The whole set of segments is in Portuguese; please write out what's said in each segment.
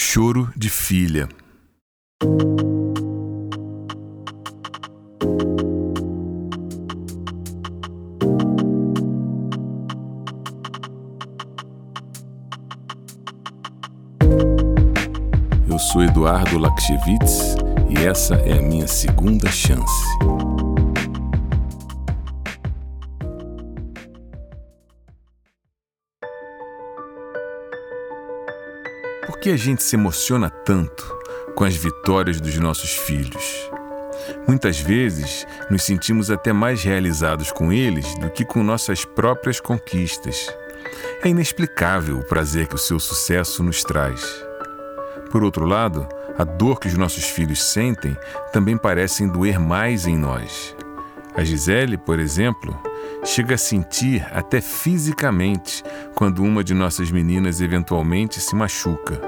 Choro de filha. Eu sou Eduardo Lakshevitz e essa é a minha segunda chance. Por que a gente se emociona tanto com as vitórias dos nossos filhos? Muitas vezes nos sentimos até mais realizados com eles do que com nossas próprias conquistas. É inexplicável o prazer que o seu sucesso nos traz. Por outro lado, a dor que os nossos filhos sentem também parece doer mais em nós. A Gisele, por exemplo, chega a sentir até fisicamente quando uma de nossas meninas eventualmente se machuca.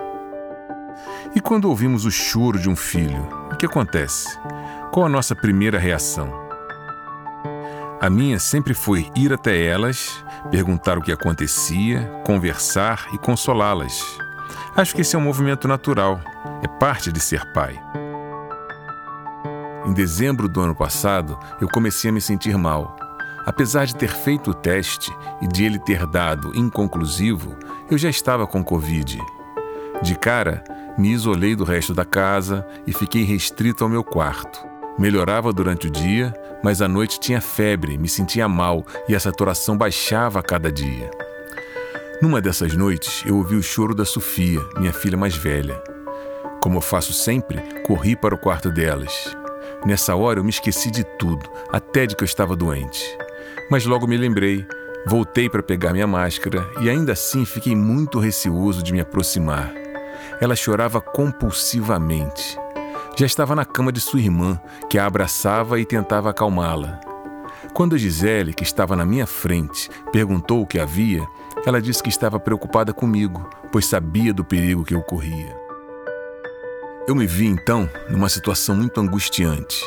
E quando ouvimos o choro de um filho, o que acontece? Qual a nossa primeira reação? A minha sempre foi ir até elas, perguntar o que acontecia, conversar e consolá-las. Acho que esse é um movimento natural, é parte de ser pai. Em dezembro do ano passado, eu comecei a me sentir mal. Apesar de ter feito o teste e de ele ter dado inconclusivo, eu já estava com Covid. De cara, me isolei do resto da casa e fiquei restrito ao meu quarto. Melhorava durante o dia, mas à noite tinha febre, me sentia mal e a saturação baixava a cada dia. Numa dessas noites, eu ouvi o choro da Sofia, minha filha mais velha. Como eu faço sempre, corri para o quarto delas. Nessa hora eu me esqueci de tudo, até de que eu estava doente. Mas logo me lembrei, voltei para pegar minha máscara e ainda assim fiquei muito receoso de me aproximar. Ela chorava compulsivamente. Já estava na cama de sua irmã, que a abraçava e tentava acalmá-la. Quando Gisele, que estava na minha frente, perguntou o que havia, ela disse que estava preocupada comigo, pois sabia do perigo que eu corria. Eu me vi então numa situação muito angustiante.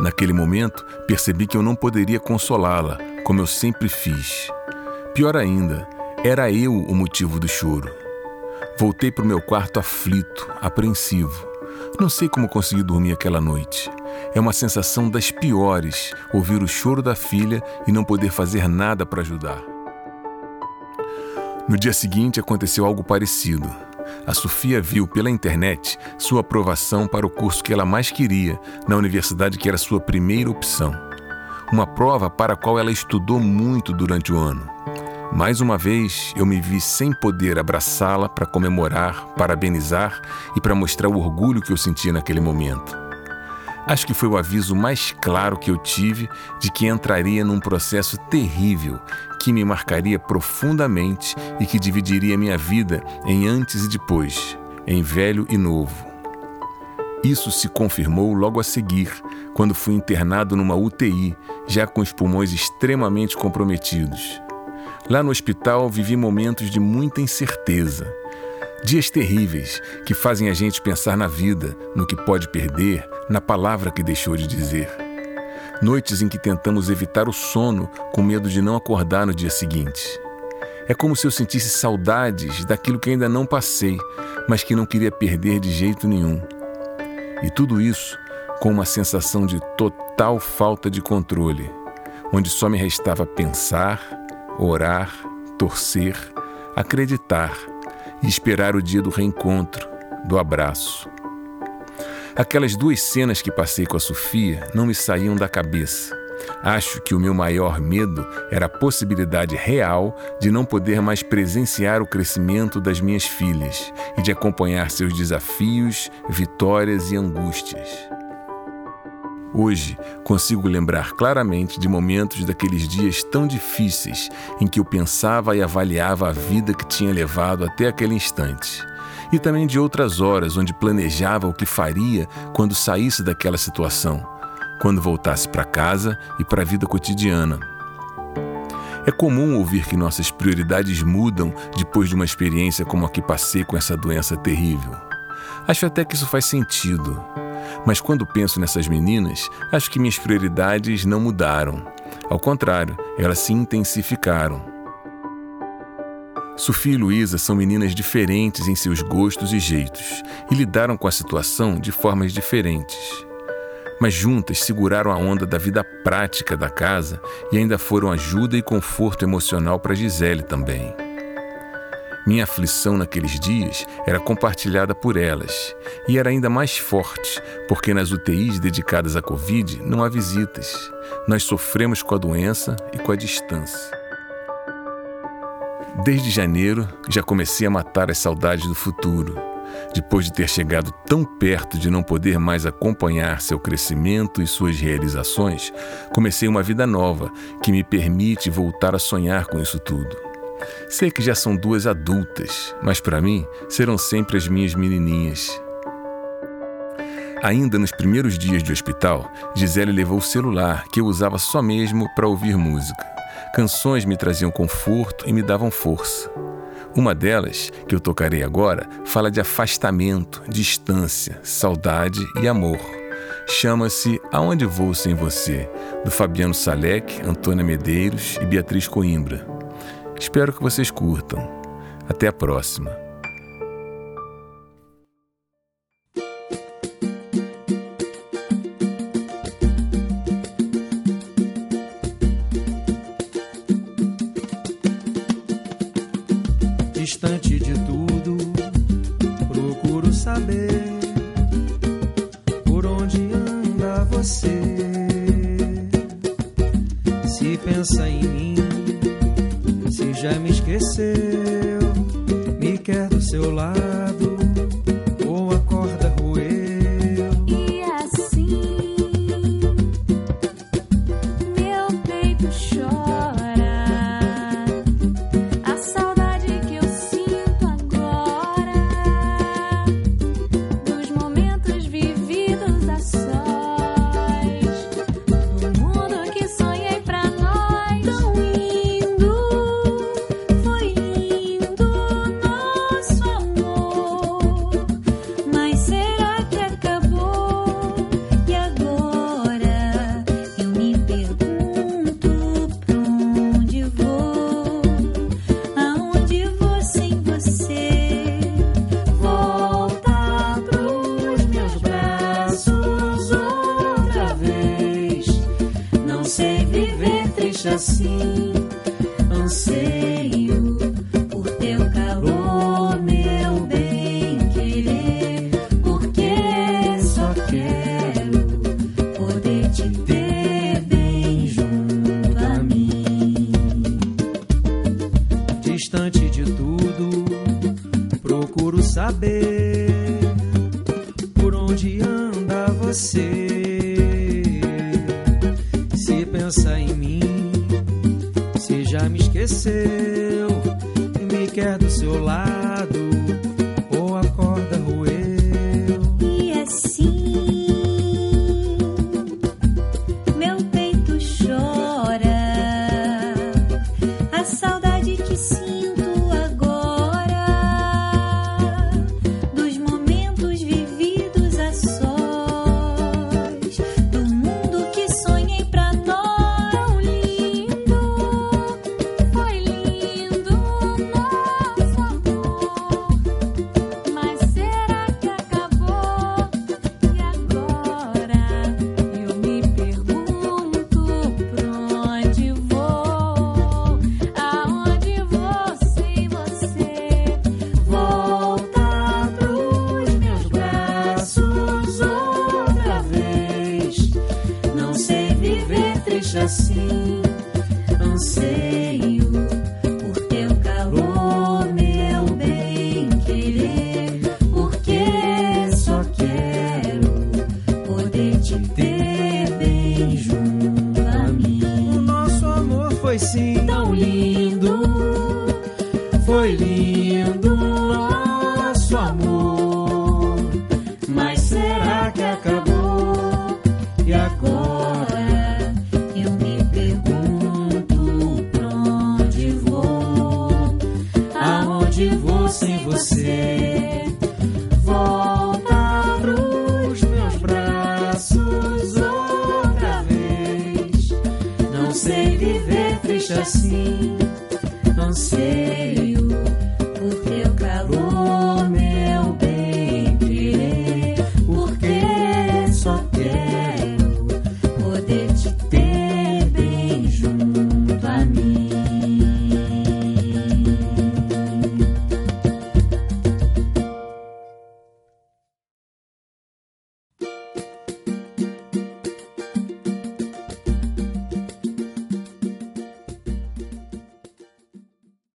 Naquele momento, percebi que eu não poderia consolá-la, como eu sempre fiz. Pior ainda, era eu o motivo do choro. Voltei para o meu quarto aflito, apreensivo. Não sei como consegui dormir aquela noite. É uma sensação das piores ouvir o choro da filha e não poder fazer nada para ajudar. No dia seguinte aconteceu algo parecido. A Sofia viu pela internet sua aprovação para o curso que ela mais queria, na universidade que era sua primeira opção. Uma prova para a qual ela estudou muito durante o ano. Mais uma vez, eu me vi sem poder abraçá-la para comemorar, parabenizar e para mostrar o orgulho que eu sentia naquele momento. Acho que foi o aviso mais claro que eu tive de que entraria num processo terrível que me marcaria profundamente e que dividiria minha vida em antes e depois, em velho e novo. Isso se confirmou logo a seguir, quando fui internado numa UTI, já com os pulmões extremamente comprometidos. Lá no hospital vivi momentos de muita incerteza. Dias terríveis que fazem a gente pensar na vida, no que pode perder, na palavra que deixou de dizer. Noites em que tentamos evitar o sono com medo de não acordar no dia seguinte. É como se eu sentisse saudades daquilo que ainda não passei, mas que não queria perder de jeito nenhum. E tudo isso com uma sensação de total falta de controle, onde só me restava pensar, orar, torcer, acreditar e esperar o dia do reencontro, do abraço. Aquelas duas cenas que passei com a Sofia não me saíam da cabeça. Acho que o meu maior medo era a possibilidade real de não poder mais presenciar o crescimento das minhas filhas e de acompanhar seus desafios, vitórias e angústias. Hoje consigo lembrar claramente de momentos daqueles dias tão difíceis em que eu pensava e avaliava a vida que tinha levado até aquele instante. E também de outras horas onde planejava o que faria quando saísse daquela situação, quando voltasse para casa e para a vida cotidiana. É comum ouvir que nossas prioridades mudam depois de uma experiência como a que passei com essa doença terrível. Acho até que isso faz sentido. Mas quando penso nessas meninas, acho que minhas prioridades não mudaram. Ao contrário, elas se intensificaram. Sofia e Luísa são meninas diferentes em seus gostos e jeitos e lidaram com a situação de formas diferentes. Mas juntas seguraram a onda da vida prática da casa e ainda foram ajuda e conforto emocional para Gisele também. Minha aflição naqueles dias era compartilhada por elas e era ainda mais forte, porque nas UTIs dedicadas à Covid não há visitas. Nós sofremos com a doença e com a distância. Desde janeiro já comecei a matar as saudades do futuro. Depois de ter chegado tão perto de não poder mais acompanhar seu crescimento e suas realizações, comecei uma vida nova que me permite voltar a sonhar com isso tudo. Sei que já são duas adultas, mas para mim serão sempre as minhas menininhas. Ainda nos primeiros dias de hospital, Gisele levou o celular que eu usava só mesmo para ouvir música. Canções me traziam conforto e me davam força. Uma delas, que eu tocarei agora, fala de afastamento, distância, saudade e amor. Chama-se Aonde Vou Sem Você, do Fabiano Salek, Antônia Medeiros e Beatriz Coimbra. Espero que vocês curtam. Até a próxima. Já me esqueceu, me quer do seu lado assim. Anseio por teu calor, meu bem querer, porque só quero poder te ver bem junto a mim. Distante de tudo, procuro saber já me esqueceu. E me quer do seu lado Anseio see.